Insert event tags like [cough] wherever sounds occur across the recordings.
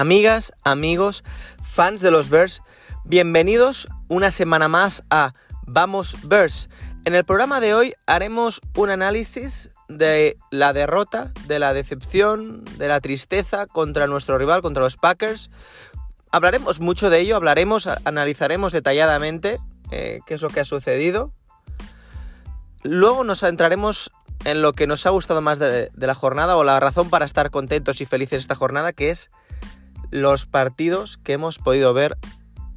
Amigas, amigos, fans de los Bears, bienvenidos una semana más a Vamos Bears. En el programa de hoy haremos un análisis de la derrota, de la decepción, de la tristeza contra nuestro rival, contra los Packers. Hablaremos mucho de ello, hablaremos, analizaremos detalladamente eh, qué es lo que ha sucedido. Luego nos centraremos en lo que nos ha gustado más de, la jornada o la razón para estar contentos y felices esta jornada, que es los partidos que hemos podido ver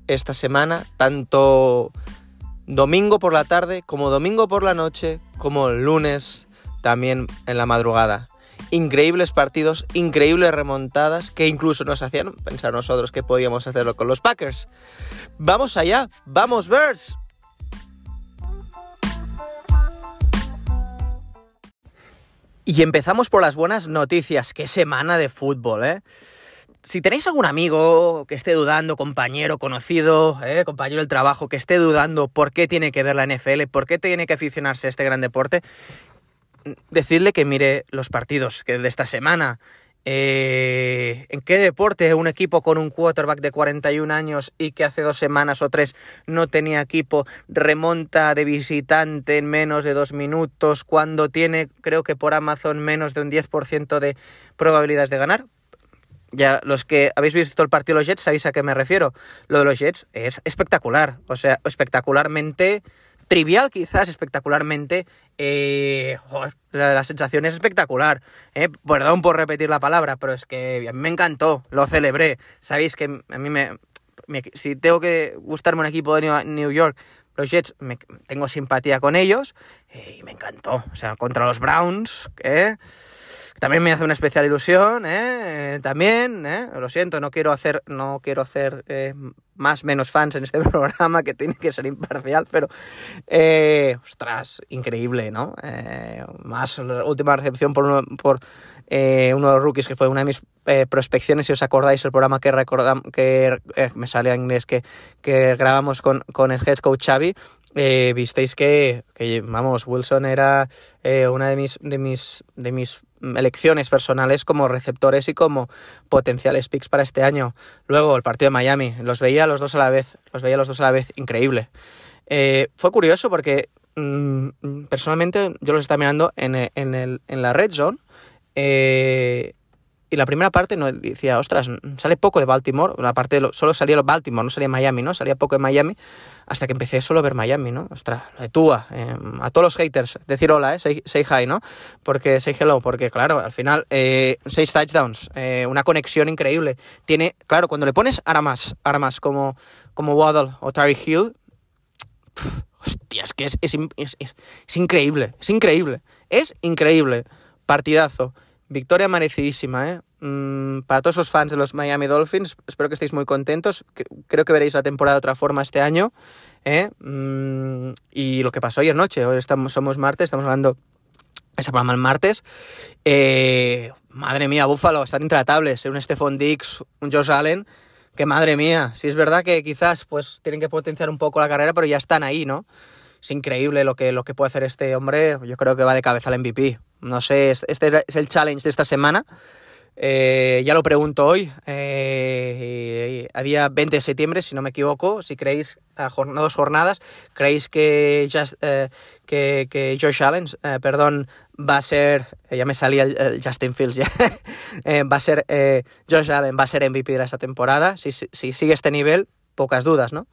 esta semana, tanto domingo por la tarde como domingo por la noche, como lunes también en la madrugada. Increíbles partidos, increíbles remontadas que incluso nos hacían pensar nosotros que podíamos hacerlo con los Packers. Vamos allá, vamos Bears. Y empezamos por las buenas noticias. Qué semana de fútbol, ¿eh? Si tenéis algún amigo que esté dudando, compañero, conocido, ¿eh? compañero del trabajo, que esté dudando por qué tiene que ver la NFL, por qué tiene que aficionarse a este gran deporte, decirle que mire los partidos que de esta semana. Eh, ¿En qué deporte un equipo con un quarterback de 41 años y que hace dos semanas o tres no tenía equipo remonta de visitante en menos de dos minutos cuando tiene, creo que por Amazon, menos de un 10% de probabilidades de ganar? Ya los que habéis visto el partido de los Jets sabéis a qué me refiero. Lo de los Jets es espectacular, o sea, espectacularmente trivial quizás, espectacularmente... Eh, la, sensación es espectacular. Eh, perdón por repetir la palabra, pero es que a mí me encantó, lo celebré. Sabéis que a mí me... si tengo que gustarme un equipo de New York, los Jets, me, tengo simpatía con ellos eh, y me encantó. O sea, contra los Browns, que también me hace una especial ilusión, ¿eh? También, ¿eh? Lo siento, no quiero hacer, no quiero hacer eh, más menos fans en este [laughs] programa que tiene que ser imparcial, pero eh, ostras, increíble, ¿no? Eh, más la última recepción por uno, por eh, uno de los rookies que fue una de mis prospecciones, si os acordáis el programa que recordamos, que me sale en inglés que, que grabamos con, con el head coach Xavi, visteis que, que, vamos, Wilson era una de mis, de mis, de mis elecciones personales como receptores y como potenciales picks para este año. Luego el partido de Miami, los veía los dos a la vez, los veía los dos a la vez, increíble. Eh, fue curioso porque mm, personalmente yo los estaba mirando en, en, el, en la red zone eh, y la primera parte no decía, ostras, sale poco de Baltimore, la parte solo salía Baltimore, no salía Miami, ¿no? Salía poco de Miami, hasta que empecé solo a ver Miami, ¿no? Ostras, lo de Tua, em, a todos los haters, decir hola, ¿eh? Say, hi, ¿no? Porque, say hello, porque claro, al final, eh, seis touchdowns, eh, una conexión increíble. Tiene, claro, cuando le pones armas, armas como, como Waddle o Tari Hill, hostia, es que es, es, es increíble, es increíble, es increíble. Partidazo. Victoria merecidísima, ¿eh? Mm, para todos los fans de los Miami Dolphins, espero que estéis muy contentos. Creo que veréis la temporada de otra forma este año. ¿eh? Mm, y lo que pasó ayer noche, hoy estamos, somos martes, estamos hablando ese programa el martes. Eh, madre mía, Búfalo, están intratables. ¿eh? Un Stephon Dix, un Josh Allen, que madre mía. Si es verdad que quizás pues tienen que potenciar un poco la carrera, pero ya están ahí, ¿no? Es increíble lo que, lo que puede hacer este hombre. Yo creo que va de cabeza al MVP. No sé, este es el challenge de esta semana. Eh, ya lo pregunto hoy, eh, a día 20 de septiembre, si no me equivoco, si creéis a dos jornadas, creéis que, eh, que, que, Josh Allen, perdón, va a ser, ya me salía el, Justin Fields, ya, [laughs] va a ser, Josh Allen va a ser MVP de esta temporada, si, si sigue este nivel, pocas dudas, ¿no?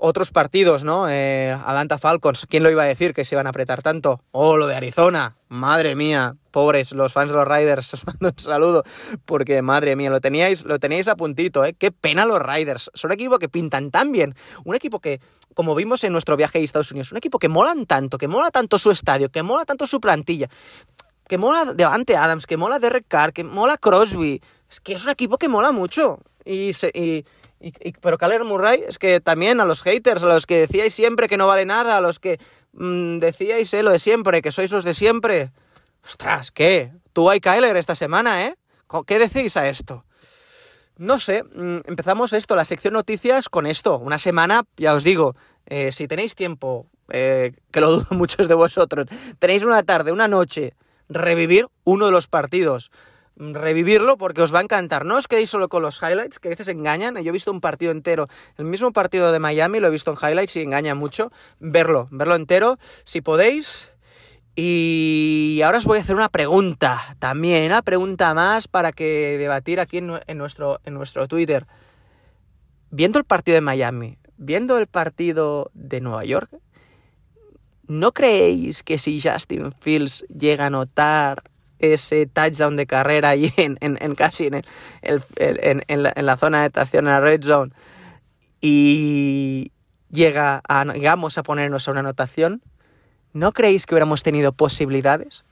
Otros partidos, ¿no? Eh, Atlanta Falcons, ¿quién lo iba a decir que se iban a apretar tanto? Oh, lo de Arizona, madre mía, pobres los fans de los Riders, [laughs] os mando un saludo, porque madre mía, lo teníais, lo teníais a puntito, ¿eh? Qué pena los Riders, son un equipo que pintan tan bien, un equipo que, como vimos en nuestro viaje a Estados Unidos, un equipo que molan tanto, que mola tanto su estadio, que mola tanto su plantilla, que mola Devante Adams, que mola Derek Carr, que mola Crosby, es que es un equipo que mola mucho, y, se, y y, pero Kyler Murray es que también a los haters, a los que decíais siempre que no vale nada, a los que mm, decíais eh, lo de siempre, que sois los de siempre. Ostras, ¿qué? Tú hay Kyler esta semana, ¿eh? ¿Qué decís a esto? No sé, mm, empezamos esto, la sección noticias con esto. Una semana, ya os digo, eh, si tenéis tiempo, eh, que lo dudo [laughs] muchos de vosotros, tenéis una tarde, una noche, revivir uno de los partidos revivirlo porque os va a encantar. No os quedéis solo con los highlights, que a veces engañan. Yo he visto un partido entero, el mismo partido de Miami, lo he visto en highlights y engaña mucho. Verlo, verlo entero, si podéis. Y ahora os voy a hacer una pregunta, también una pregunta más para que debatir aquí en, nuestro, en nuestro Twitter. Viendo el partido de Miami, viendo el partido de Nueva York, ¿no creéis que si Justin Fields llega a notar ese touchdown de carrera y [laughs] en, casi en, en, la, zona de estación, en la red zone, y llega a, llegamos a ponernos a una anotación, ¿no creéis que hubiéramos tenido posibilidades?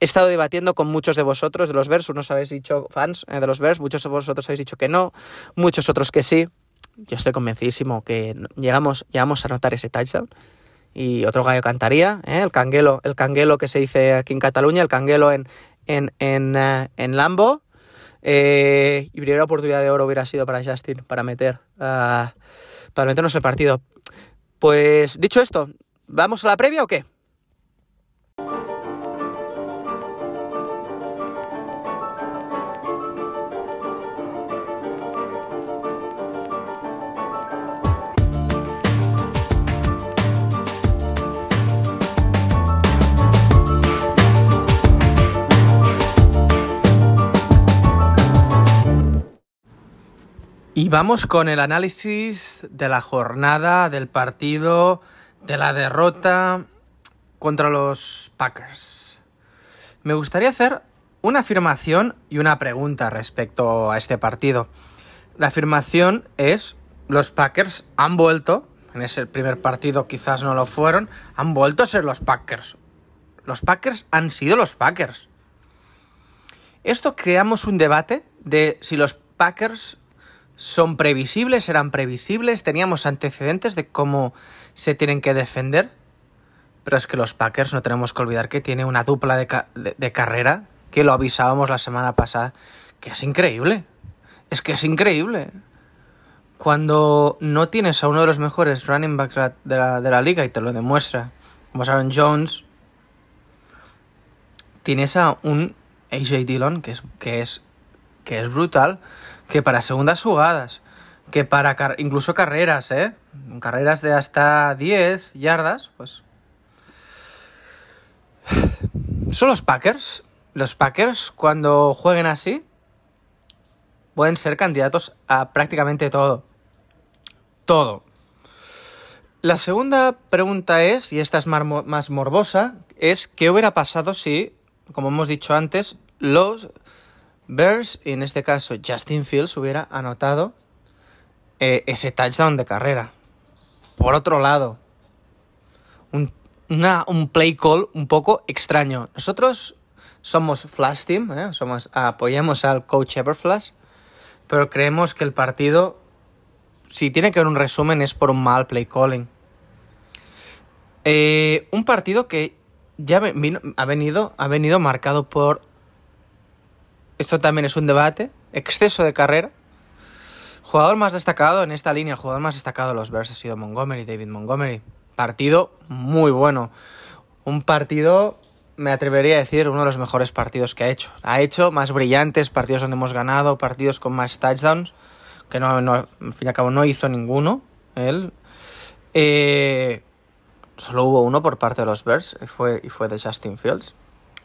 He estado debatiendo con muchos de vosotros de los Bears, unos habéis dicho fans eh, de los Bears, muchos de vosotros habéis dicho que no, muchos otros que sí. Yo estoy convencidísimo que llegamos, llegamos a anotar ese touchdown y otro gallo cantaría, ¿eh? el canguelo, el canguelo que se dice aquí en Cataluña, el canguelo en, en, en, eh, en Lambo. Eh, y primera oportunidad de oro hubiera sido para Justin, para meter, uh, para meternos el partido. Pues dicho esto, ¿vamos a la previa o qué? Y vamos con el análisis de la jornada, del partido, de la derrota contra los Packers. Me gustaría hacer una afirmación y una pregunta respecto a este partido. La afirmación es, los Packers han vuelto, en ese primer partido quizás no lo fueron, han vuelto a ser los Packers. Los Packers han sido los Packers. Esto creamos un debate de si los Packers son previsibles, eran previsibles, teníamos antecedentes de cómo se tienen que defender. Pero es que los Packers no tenemos que olvidar que tiene una dupla de, carrera, que lo avisábamos la semana pasada, que es increíble. Es que es increíble. Cuando no tienes a uno de los mejores running backs de la, liga y te lo demuestra, como Aaron Jones, tienes a un AJ Dillon que es, que es, que es brutal que para segundas jugadas, que para incluso carreras, ¿eh? Carreras de hasta 10 yardas, pues... Son los Packers. Los Packers, cuando jueguen así, pueden ser candidatos a prácticamente todo. Todo. La segunda pregunta es, y esta es más morbosa, es qué hubiera pasado si, como hemos dicho antes, los Bears, y en este caso Justin Fields, hubiera anotado eh, ese touchdown de carrera. Por otro lado, un, un, play call un poco extraño. Nosotros somos Flash Team, ¿eh? somos, apoyamos al coach Everflash, pero creemos que el partido, si tiene que haber un resumen, es por un mal play calling. Eh, un partido que ya ha, venido, ha venido marcado por esto también es un debate. Exceso de carrera. Jugador más destacado en esta línea, el jugador más destacado de los Bears ha sido Montgomery, David Montgomery. Partido muy bueno. Un partido, me atrevería a decir, uno de los mejores partidos que ha hecho. Ha hecho más brillantes, partidos donde hemos ganado, partidos con más touchdowns, que no, al fin y al cabo no hizo ninguno. Él. Eh, solo hubo uno por parte de los Bears y fue, y fue de Justin Fields,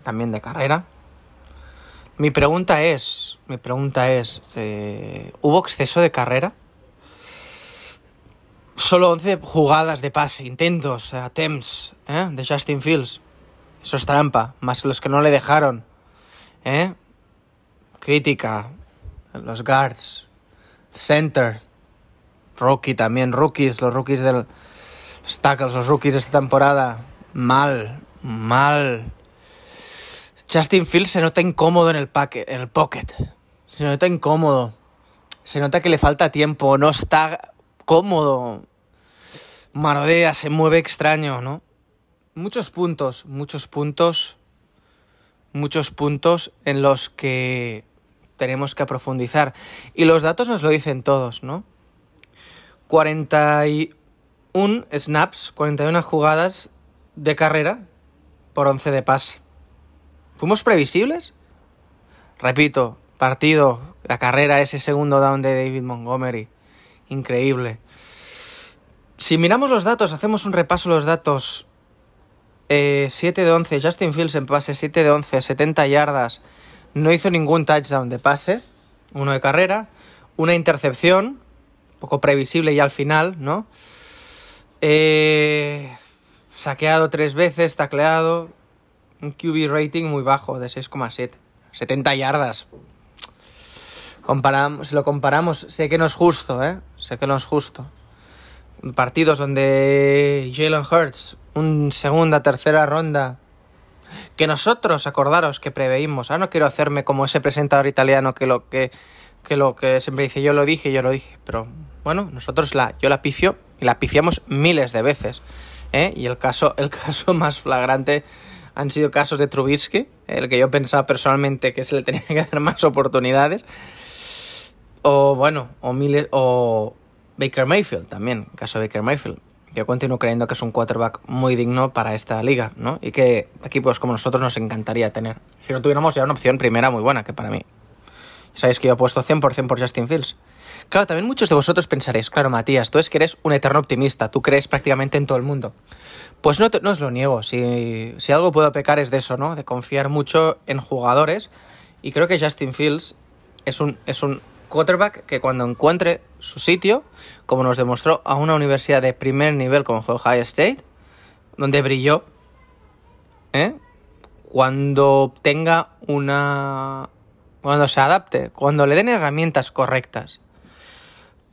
también de carrera. Mi pregunta es, mi pregunta es, eh, ¿hubo exceso de carrera? Solo 11 jugadas de pase, intentos, attempts, ¿eh? de Justin Fields. Eso es trampa, más los que no le dejaron. ¿eh? Crítica, los guards, center, rookie también, rookies, los rookies del... Los tackles, los rookies de esta temporada. Mal, mal. Justin Fields se nota incómodo en el, en el pocket. Se nota incómodo. Se nota que le falta tiempo. No está cómodo. Marodea, se mueve extraño, ¿no? Muchos puntos, muchos puntos. Muchos puntos en los que tenemos que profundizar. Y los datos nos lo dicen todos, ¿no? 41 snaps, 41 jugadas de carrera por 11 de pase. ¿Fuimos previsibles? repito, partido, la carrera, ese segundo down de David Montgomery. Increíble. Si miramos los datos, hacemos un repaso de los datos. 7 eh, de 11, Justin Fields en pase, 7 de 11, 70 yardas. No hizo ningún touchdown de pase, uno de carrera, una intercepción, poco previsible ya al final, ¿no? Eh, saqueado tres veces, tacleado, un QB rating muy bajo, de 6,7. 70 yardas. Comparamos, si lo comparamos, sé que no es justo, ¿eh? Sé que no es justo. Partidos donde Jalen Hurts, un segunda, tercera ronda, que nosotros, acordaros, que preveímos. Ahora no quiero hacerme como ese presentador italiano que lo que, que lo que siempre dice yo lo dije, yo lo dije. Pero bueno, nosotros la, yo la pifio y la pifiamos miles de veces. ¿eh? Y el caso, el [laughs] caso más flagrante han sido casos de Trubisky, el que yo pensaba personalmente que se le tenía que dar más oportunidades. O bueno, o, miles, o Baker Mayfield también, caso de Baker Mayfield. Yo continuo creyendo que es un quarterback muy digno para esta liga, ¿no? Y que equipos como nosotros nos encantaría tener. Si no tuviéramos ya una opción primera muy buena, que para mí. Sabéis que yo he puesto 100% por Justin Fields. Claro, también muchos de vosotros pensaréis, claro, Matías, tú es que eres un eterno optimista, tú crees prácticamente en todo el mundo. Pues no, no os lo niego, si, si algo puedo pecar es de eso, ¿no? De confiar mucho en jugadores. Y creo que Justin Fields es un, es un quarterback que cuando encuentre su sitio, como nos demostró a una universidad de primer nivel como fue Ohio State, donde brilló, ¿eh? cuando tenga una... cuando se adapte, cuando le den herramientas correctas,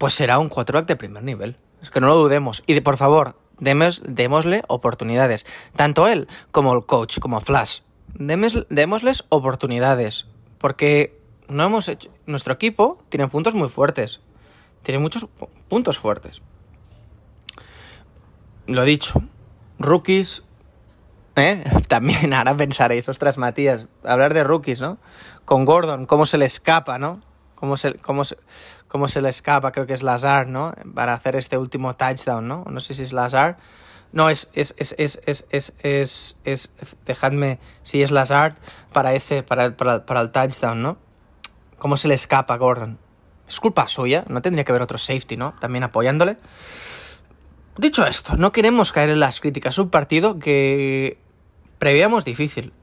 pues será un quarterback de primer nivel. Es que no lo dudemos. Y por favor, demos, démosle oportunidades. Tanto él como el coach, como Flash. démosles oportunidades. Porque no hemos hecho. Nuestro equipo tiene puntos muy fuertes. Tiene muchos puntos fuertes. Lo dicho. Rookies. ¿eh? [laughs] También ahora pensaréis, ostras, Matías, hablar de rookies, ¿no? Con Gordon, cómo se le escapa, ¿no? cómo se, cómo se, cómo se le escapa, creo que es Lazar, ¿no? Para hacer este último touchdown, ¿no? No sé si es Lazar. No, es, es, es, es, es, es, es, es dejadme, si es Lazard para ese, para, para, para el touchdown, ¿no? ¿Cómo se le escapa Gordon? Es culpa suya, no tendría que haber otro safety, ¿no? También apoyándole. Dicho esto, no queremos caer en las críticas. Un partido que prevíamos difícil.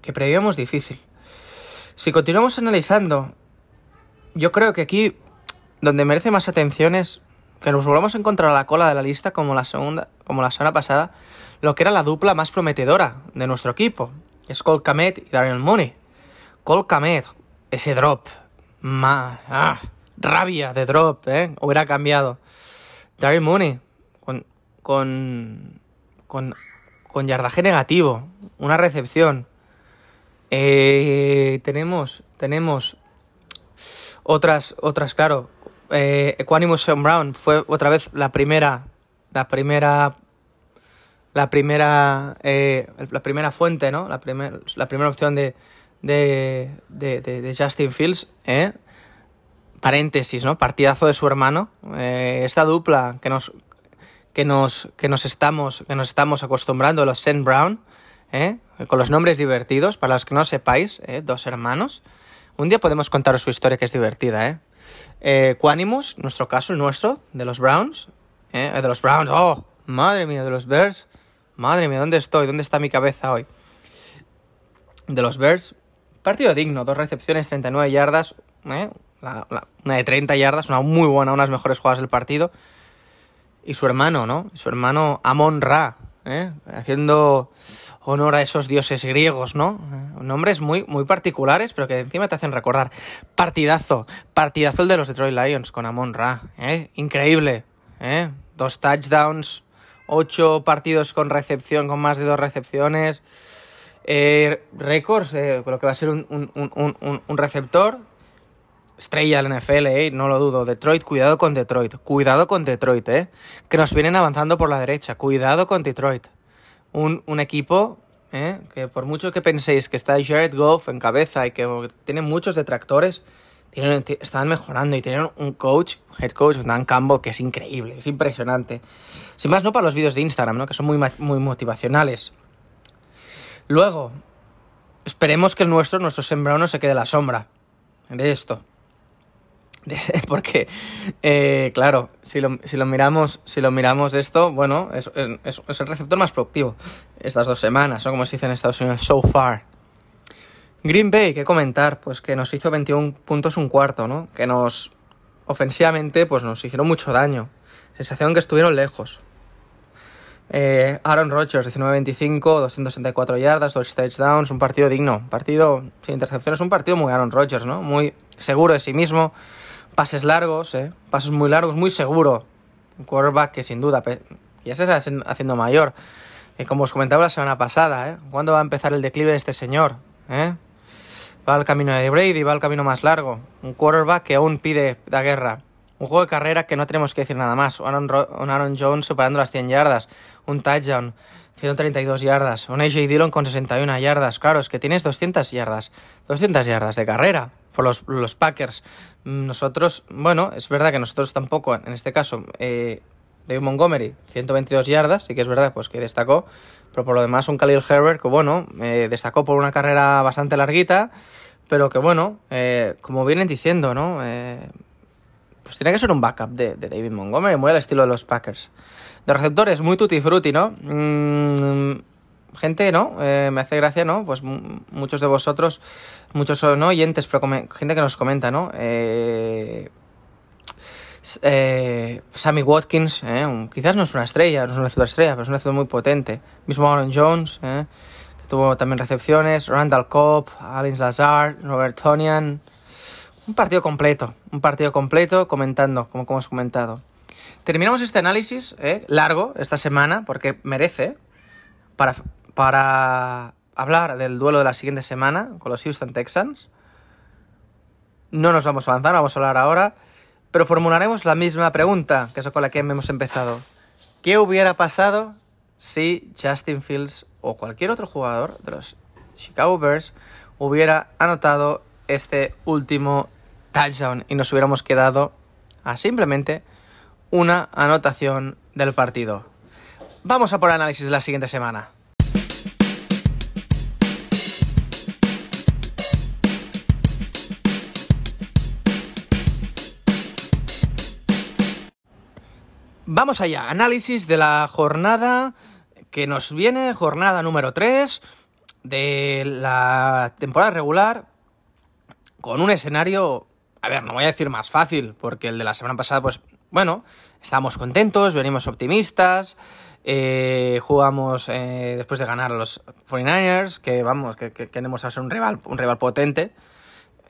Que prevíamos difícil. Si continuamos analizando yo creo que aquí donde merece más atención es que nos volvamos a encontrar a la cola de la lista como la segunda, como la semana pasada, lo que era la dupla más prometedora de nuestro equipo. Es Cole Kamet y Daniel Mooney. Cole Kamet, ese drop. Ma, ah, rabia de drop, ¿eh? Hubiera cambiado. Daniel Mooney, con, con, con, con yardaje negativo, una recepción. Eh, tenemos, tenemos otras, otras, claro. Eh, Equanimous Brown fue otra vez la primera, la primera, la primera, eh, la primera fuente, ¿no? La, primer, la primera opción de, de, de, Justin Fields, ¿eh? Paréntesis, ¿no? Partidazo de su hermano. Eh, esta dupla que nos, que nos, que nos estamos, que nos estamos acostumbrando, los Sen Brown, ¿eh? Con los nombres divertidos, para los que no sepáis, ¿eh? Dos hermanos. Un día podemos contaros su historia que es divertida, ¿eh? Eh nuestro caso, el nuestro, de los Browns. ¿eh? De los Browns, oh, madre mía, de los Bears. Madre mía, ¿dónde estoy? ¿Dónde está mi cabeza hoy? De los Bears. Partido digno, dos recepciones, 39 yardas. ¿eh? una de 30 yardas, una muy buena, unas mejores jugadas del partido. Y su hermano, ¿no? Su hermano Amon Ra, ¿eh? Haciendo honor a esos dioses griegos, ¿no? Nombres muy, muy particulares, pero que encima te hacen recordar. Partidazo, partidazo el de los Detroit Lions con Amon Ra, ¿eh? Increíble, ¿eh? Dos touchdowns, ocho partidos con recepción, con más de dos recepciones. Eh, récords, eh, creo que va a ser un, un, un, un receptor. Estrella del NFL, eh, no lo dudo. Detroit, cuidado con Detroit. Cuidado con Detroit, eh. Que nos vienen avanzando por la derecha. Cuidado con Detroit un, equipo ¿eh? que por mucho que penséis que está Jared Goff en cabeza y que tiene muchos detractores, tienen, están mejorando y tienen un coach, head coach, Dan Campbell, que es increíble, es impresionante. Sin más, no para los vídeos de Instagram, ¿no? que son muy, muy motivacionales. Luego, esperemos que el nuestro, nuestro sembrado, no se quede a la sombra de esto. [laughs] porque, eh, claro, si lo, si lo, miramos, si lo miramos esto, bueno, es, es, es, el receptor más productivo estas dos semanas, o como se dice en Estados Unidos, so far. Green Bay, ¿qué comentar? Pues que nos hizo 21 puntos un cuarto, ¿no? Que nos, ofensivamente, pues nos hicieron mucho daño. Sensación que estuvieron lejos. Eh, Aaron Rodgers, 19-25, 264 yardas, dos touchdowns, un partido digno. Partido sin intercepciones, un partido muy Aaron Rodgers, ¿no? Muy seguro de sí mismo. Pases largos, ¿eh? Pases muy largos, muy seguro. Un quarterback que sin duda ya se está haciendo mayor. Y como os comentaba la semana pasada, ¿eh? ¿Cuándo va a empezar el declive de este señor? ¿Eh? Va al camino de Brady, va al camino más largo. Un quarterback que aún pide la guerra. Un juego de carrera que no tenemos que decir nada más. Un Aaron, Jones superando las 100 yardas. Un touchdown. 132 yardas. Un AJ Dillon con 61 yardas. Claro, es que tienes 200 yardas. 200 yardas de carrera por los, los Packers. Nosotros, bueno, es verdad que nosotros tampoco, en este caso, eh, David Montgomery, 122 yardas, sí que es verdad, pues que destacó. Pero por lo demás, un Khalil Herbert que, bueno, eh, destacó por una carrera bastante larguita, pero que, bueno, eh, como vienen diciendo, ¿no? Eh, pues tiene que ser un backup de, David Montgomery, muy al estilo de los Packers. De receptores, muy tutti frutti, ¿no? Mm, gente, ¿no? me hace gracia, ¿no? Pues muchos de vosotros, muchos no oyentes, pero gente que nos comenta, ¿no? Eh, eh, Sammy Watkins, eh, quizás no es una estrella, no es una superestrella, pero es una ciudad muy potente. Mismo Aaron Jones, eh, que tuvo también recepciones, Randall Cobb, Alin Lazar, Robert Tonian. Un partido completo, un partido completo comentando, como, como hemos comentado. Terminamos este análisis largo esta semana porque merece para, para hablar del duelo de la siguiente semana con los Houston Texans. No nos vamos a avanzar, vamos a hablar ahora pero formularemos la misma pregunta, que es con la que hemos empezado. ¿Qué hubiera pasado si Justin Fields o cualquier otro jugador de los Chicago Bears hubiera anotado este último touchdown y nos hubiéramos quedado a simplemente una anotación del partido? Vamos a por el análisis de la siguiente semana. Vamos allá, análisis de la jornada que nos viene, jornada número 3 de la temporada regular, con un escenario, a ver, no voy a decir más fácil, porque el de la semana pasada, pues, bueno, estábamos contentos, venimos optimistas, eh, jugamos eh, después de ganar a los 49ers, que vamos, que, que, queremos ser un rival, un rival potente.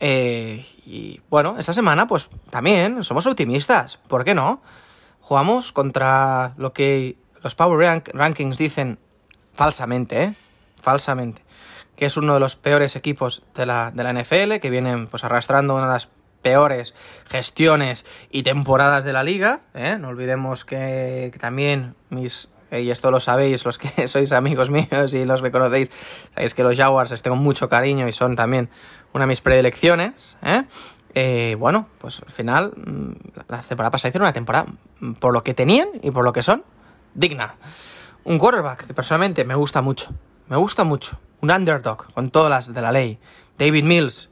Eh, y bueno, esta semana, pues también somos optimistas, ¿por qué no? Jugamos contra lo que los Power Rankings dicen falsamente. Falsamente. Que es uno de los peores equipos de la, de la NFL, que vienen pues arrastrando una de las peores gestiones y temporadas de la liga. ¿eh? No olvidemos que, también mis eh, y esto lo sabéis los que [laughs] sois amigos míos y los que conocéis, sabéis que los Jaguars les tengo mucho cariño y son también una de mis predilecciones. ¿eh? Bueno, pues al final mm, la temporada pasada hicieron una temporada, mm, por lo que tenían y por lo que son, digna. Un quarterback que personalmente me gusta mucho, me gusta mucho. Un underdog con todas las de la ley. David Mills,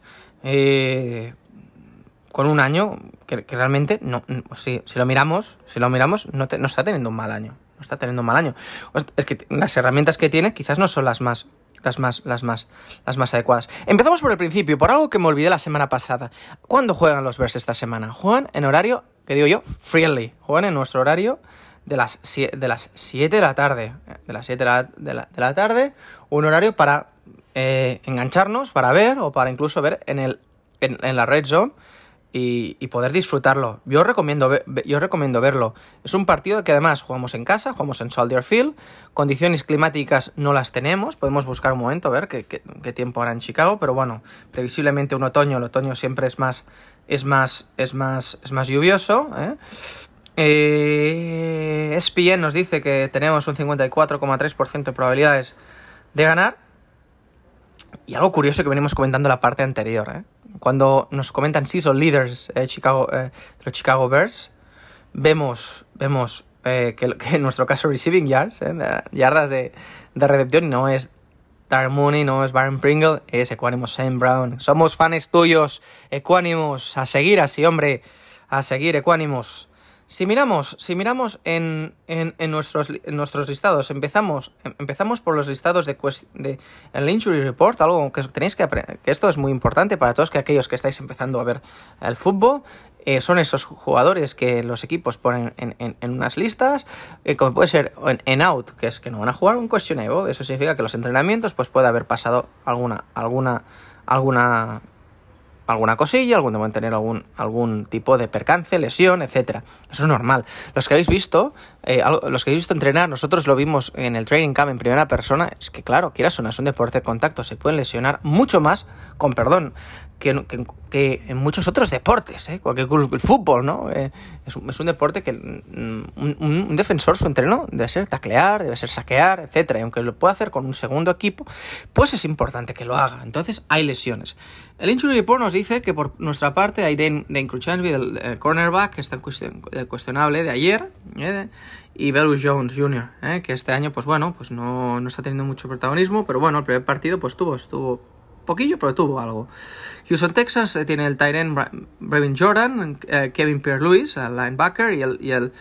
con un año que, realmente, no, si, si, lo miramos, si lo miramos, no, no está teniendo un mal año. No está teniendo un mal año. Es que las herramientas que tiene quizás no son las más las más, las más, las más adecuadas. Empezamos por el principio, por algo que me olvidé la semana pasada. ¿Cuándo juegan los Bears esta semana? Juegan en horario, que digo yo, friendly. Juegan en nuestro horario de las, de las 7 de la tarde. De las 7 de la, tarde, un horario para eh, engancharnos, para ver o para incluso ver en, el, en la red zone y, poder disfrutarlo. Yo recomiendo, yo recomiendo verlo. Es un partido que además jugamos en casa, jugamos en Soldier Field, condiciones climáticas no las tenemos, podemos buscar un momento ver qué, tiempo hará en Chicago, pero bueno, previsiblemente un otoño, el otoño siempre es más, es más, es más, es más lluvioso. ¿eh? Eh, ESPN nos dice que tenemos un 54,3% de probabilidades de ganar. Y algo curioso que venimos comentando en la parte anterior, ¿eh? Cuando nos comentan si son leaders eh, Chicago, eh, de los Chicago Bears, vemos, vemos eh, que, [laughs] en nuestro caso receiving yards, yardas de, de recepción, no es Darren Mooney, no es Baron Pringle, es Equanimous Sam Brown. Somos fans tuyos, Equanimous, a seguir así, hombre, a seguir Equanimous. Si miramos, si miramos en, en, nuestros, nuestros listados, empezamos, em, empezamos por los listados de, de el Injury Report, algo que tenéis que aprender, que esto es muy importante para todos que aquellos que estáis empezando a ver el fútbol. Eh, son esos jugadores que los equipos ponen en, en, unas listas, eh, como puede ser en, out, que es que no van a jugar un questionable, eso significa que los entrenamientos pues puede haber pasado alguna, alguna, alguna alguna cosilla, algún de tener algún, algún tipo de percance, lesión, etcétera. Eso es normal. Los que habéis visto, eh, los que habéis visto entrenar, nosotros lo vimos en el training camp en primera persona, es que claro, quieras o no, es un deporte de contacto, se pueden lesionar mucho más, con perdón, que, en muchos otros deportes, ¿eh? Cualquier, el fútbol, ¿no? Eh, es, un, es, un, deporte que mm, un, defensor, su entreno, debe ser taclear, debe ser saquear, etcétera. Y aunque lo pueda hacer con un segundo equipo, pues es importante que lo haga. Entonces hay lesiones. El Injury Report nos dice que por nuestra parte hay Dane, Dane el, cornerback, que está cuestionable de ayer, ¿eh? y Belus Jones Jr., ¿eh? que este año, pues bueno, pues no, no está teniendo mucho protagonismo, pero bueno, el primer partido pues tuvo, estuvo poquillo, pero tuvo algo. Houston, Texas eh, tiene el Tyren Brevin Jordan, eh, Kevin Pierre-Louis, el linebacker, y el, y el,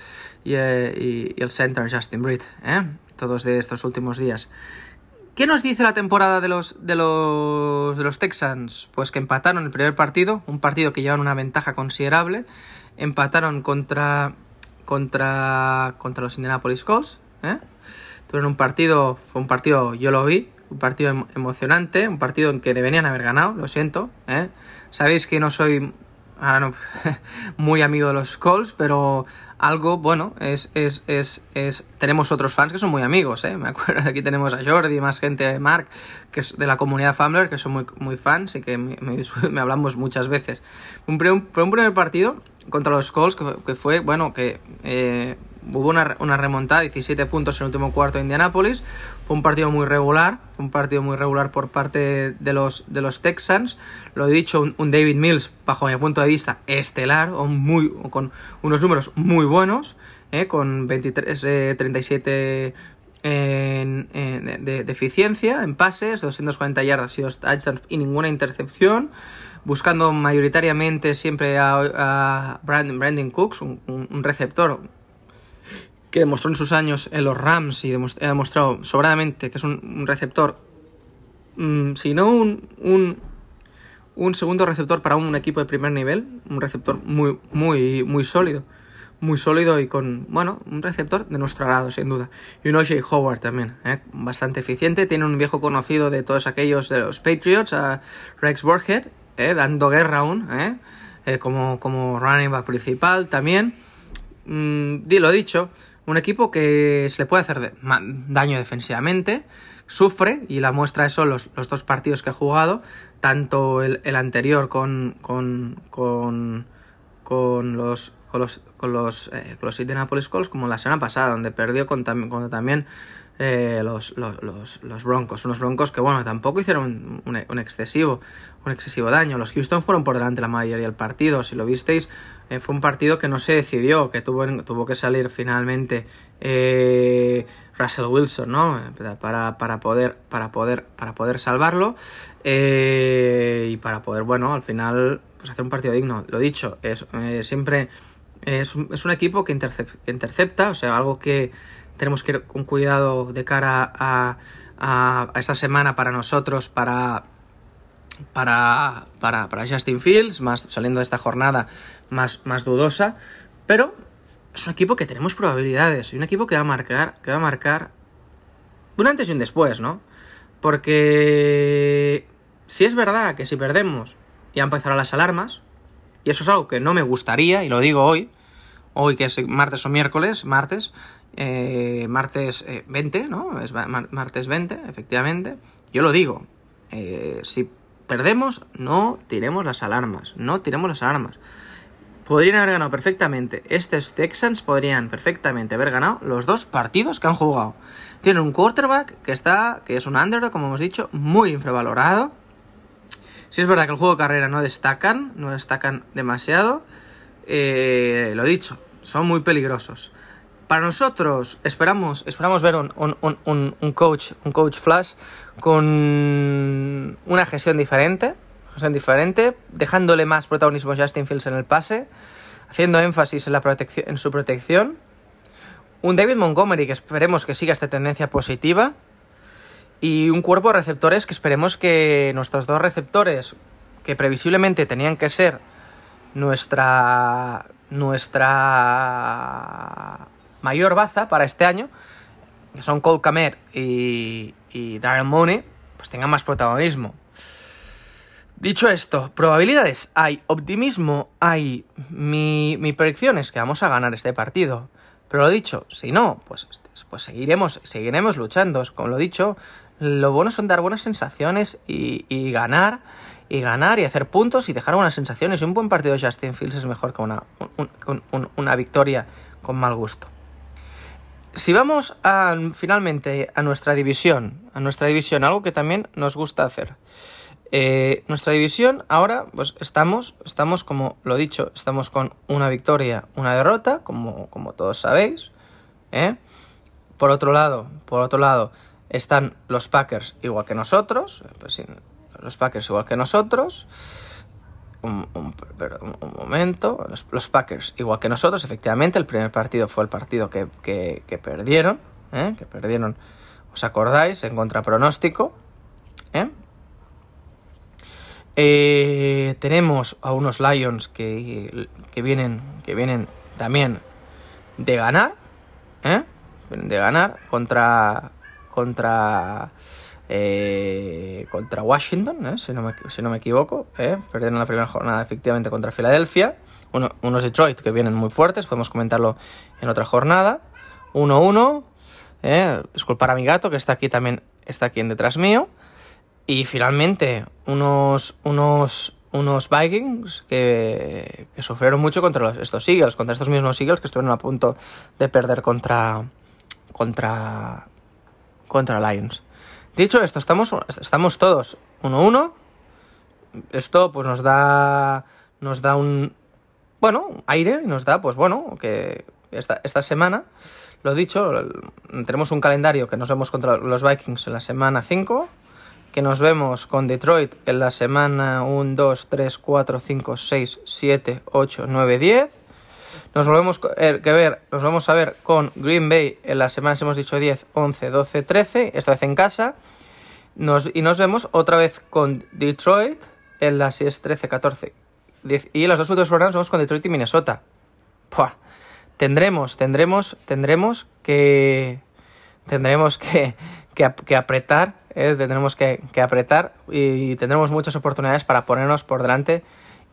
y, eh, el center Justin Britt, todos de estos últimos días. ¿Qué nos dice la temporada de los, de los, de los Texans? Pues que empataron el primer partido, un partido que llevan una ventaja considerable. Empataron contra, contra, contra los Indianapolis Colts. Tuvieron un partido, fue un partido, yo lo vi, un partido em, emocionante, un partido en que deberían haber ganado, lo siento. ¿eh? Sabéis que no soy [laughs] muy amigo de los Colts, pero algo, bueno, es, es, es, es, tenemos otros fans que son muy amigos, ¿eh? Me acuerdo, aquí tenemos a Jordi, más gente, Mark, que es de la comunidad Famler, que son muy, muy fans y que me, [laughs] hablamos muchas veces. Fue un primer partido contra los Colts que, fue, bueno, que eh, hubo una, una, remontada, 17 puntos en el último cuarto de Indianapolis. Fue un partido muy regular, un partido muy regular por parte de los, de los Texans. Lo he dicho, un, David Mills, bajo mi punto de vista, estelar, con unos números muy buenos, eh, con 23, 37 eh, de, eficiencia en pases, 240 yardas y y ninguna intercepción buscando mayoritariamente siempre a, Brandon, Cooks, un, receptor que demostró en sus años en los Rams y ha demostrado sobradamente que es un, receptor, mm, si no un, un, segundo receptor para un equipo de primer nivel, un receptor muy, muy, muy sólido. Muy sólido y con, bueno, un receptor de nuestro grado, sin duda. Y un O.J. Howard también, ¿eh? bastante eficiente. Tiene un viejo conocido de todos aquellos de los Patriots, a Rex Burkhead, ¿eh? dando guerra aún, ¿eh? como, como running back principal también. Mm, lo dicho, un equipo que se le puede hacer daño defensivamente, sufre, y la muestra son los, los dos partidos que ha jugado, tanto el, anterior con, con, con, con los con los, con los, eh, con los Indianapolis Colts como la semana pasada, donde perdió también eh, los, los, los, Broncos. Unos Broncos que, bueno, tampoco hicieron un, excesivo, un excesivo daño. Los Houston fueron por delante la mayoría del partido. Si lo visteis, eh, fue un partido que no se decidió, que tuvo, que salir finalmente eh, Russell Wilson, ¿no? Para, para, poder, para, poder, para poder salvarlo y para poder, bueno, al final, pues hacer un partido digno. Lo dicho, es, siempre es un, es un equipo que intercepta, o sea, algo que tenemos que ir con cuidado de cara a, a, esta semana para nosotros, para, para, para, para, Justin Fields, más saliendo de esta jornada más, más dudosa, pero es un equipo que tenemos probabilidades y un equipo que va a marcar, que va a marcar un antes y un después, ¿no? Porque si es verdad que si perdemos ya empezarán las alarmas, y eso es algo que no me gustaría, y lo digo hoy, hoy que es martes o miércoles, martes, eh, martes 20, eh, ¿no? Es martes 20, efectivamente. Yo lo digo, eh, si perdemos, no tiremos las alarmas, no tiremos las alarmas. Podrían haber ganado perfectamente. Estos Texans podrían perfectamente haber ganado los dos partidos que han jugado. Tienen un quarterback que está, que es un underdog, como hemos dicho, muy infravalorado. Si es verdad que el juego de carrera no destacan, no destacan demasiado. lo dicho, son muy peligrosos. Para nosotros esperamos, esperamos ver un, coach, un coach flash con una gestión diferente, gestión diferente, dejándole más protagonismo a Justin Fields en el pase, haciendo énfasis en, la protección, en su protección. Un David Montgomery que esperemos que siga esta tendencia positiva. Y un cuerpo de receptores que esperemos que nuestros dos receptores, que previsiblemente tenían que ser nuestra nuestra mayor baza para este año, que son Cole Kamet y, y Darren Mooney, pues tengan más protagonismo. Dicho esto, probabilidades hay, optimismo hay. Mi, mi predicción es que vamos a ganar este partido. Pero lo dicho, si no, pues, pues seguiremos, seguiremos luchando. Como lo dicho, lo bueno son dar buenas sensaciones y, ganar y ganar y hacer puntos y dejar buenas sensaciones. Un buen partido de Justin Fields es mejor que una, una victoria con mal gusto. Si vamos a, finalmente a nuestra división, a nuestra división, algo que también nos gusta hacer. Eh, nuestra división ahora, pues estamos, estamos como lo dicho, estamos con una victoria, una derrota, como, como todos sabéis. ¿eh? Por otro lado, por otro lado, están los Packers igual que nosotros, pues los Packers igual que nosotros. Un, momento, los, Packers igual que nosotros, efectivamente, el primer partido fue el partido que, perdieron, ¿eh? que perdieron, ¿os acordáis? En contrapronóstico. ¿eh? Eh, tenemos a unos Lions que, que, vienen, que vienen también de ganar, ¿eh? de ganar contra contra eh, contra Washington, ¿eh? si, no me, equivoco, ¿eh? perdieron la primera jornada efectivamente contra Filadelfia, Uno, unos Detroit que vienen muy fuertes, podemos comentarlo en otra jornada, 1-1, ¿eh? disculpar a mi gato que está aquí también, está aquí detrás mío, y finalmente unos, unos, unos Vikings que, sufrieron mucho contra estos Eagles, contra estos mismos Eagles que estuvieron a punto de perder contra, contra, contra Lions. Dicho esto, estamos, estamos todos 1-1. Esto pues nos da nos da un bueno, aire y nos da pues bueno, que esta, esta semana lo dicho, tenemos un calendario que nos vemos contra los Vikings en la semana 5, que nos vemos con Detroit en la semana 1, 2, 3, 4, 5, 6, 7, 8, 9, 10. Volvemos ver, nos vamos a ver con Green Bay en las semanas hemos dicho 10, 11, 12, 13, esta vez en casa. Nos, y nos vemos otra vez con Detroit en las 6, 13, 14, 10. Y en los dos últimos programas vamos con Detroit y Minnesota. Tendremos, tendremos, tendremos que. Tendremos que, que, apretar, ¿eh? tendremos que, que apretar y tendremos muchas oportunidades para ponernos por delante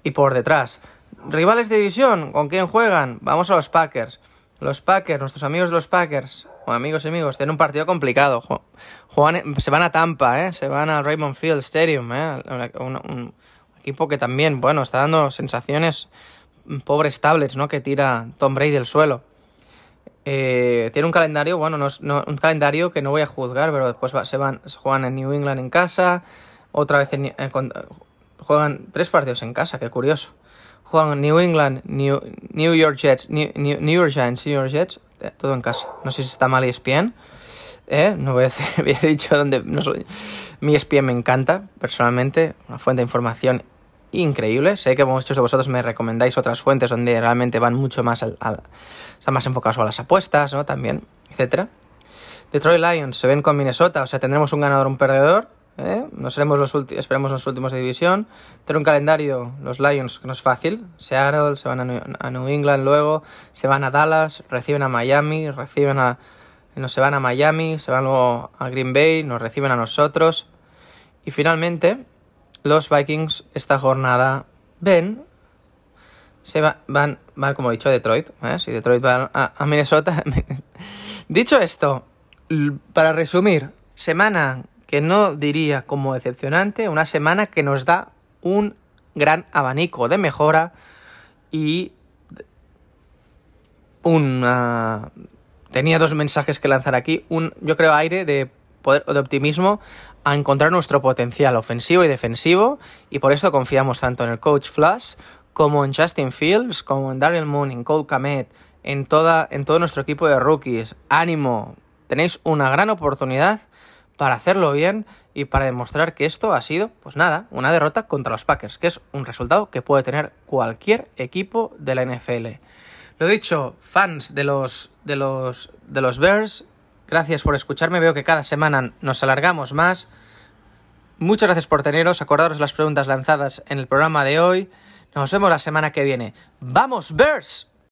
y por detrás. Rivales de división, ¿con quién juegan? Vamos a los Packers. Los Packers, nuestros amigos los Packers, o amigos y amigos, tienen un partido complicado. Se van a Tampa, ¿eh? se van al Raymond Field Stadium, ¿eh? un, equipo que también, bueno, está dando sensaciones pobres tablets, ¿no? Que tira Tom Brady del suelo. Eh, tiene un calendario, bueno, no, un calendario que no voy a juzgar, pero después se van, juegan en New England en casa, otra vez en, juegan tres partidos en casa, qué curioso. Juegan New England, New, New York Jets, New, New, York Giants, New York Jets, eh, todo en casa. No sé si está mal ESPN. ¿eh? No voy a decir, [laughs] había dicho dónde. No soy, mi ESPN me encanta, personalmente. Una fuente de información increíble. Sé que muchos de vosotros me recomendáis otras fuentes donde realmente van mucho más al, están más enfocados a las apuestas, ¿no? También, etcétera. Detroit Lions se ven con Minnesota, o sea, tendremos un ganador, un perdedor. ¿Eh? No seremos los esperemos los últimos de división. Tener un calendario, los Lions, que no es fácil. Seattle, se van a New, England luego, se van a Dallas, reciben a Miami, reciben a... No se van a Miami, se van luego a Green Bay, nos reciben a nosotros. Y finalmente, los Vikings esta jornada ven, se van, van, como he dicho, a Detroit. ¿eh? Si Detroit va a Minnesota. [laughs] dicho esto, para resumir, semana que no diría como decepcionante, una semana que nos da un gran abanico de mejora y un... tenía dos mensajes que lanzar aquí, un, yo creo, aire de poder de optimismo a encontrar nuestro potencial ofensivo y defensivo y por eso confiamos tanto en el coach Flash como en Justin Fields, como en Daryl Moon, en Cole Kamet, en, toda, en todo nuestro equipo de rookies. Ánimo, tenéis una gran oportunidad para hacerlo bien y para demostrar que esto ha sido, pues nada, una derrota contra los Packers, que es un resultado que puede tener cualquier equipo de la NFL. Lo dicho, fans de los, de los, de los Bears, gracias por escucharme, veo que cada semana nos alargamos más. Muchas gracias por teneros, acordaros las preguntas lanzadas en el programa de hoy. Nos vemos la semana que viene. ¡Vamos, Bears!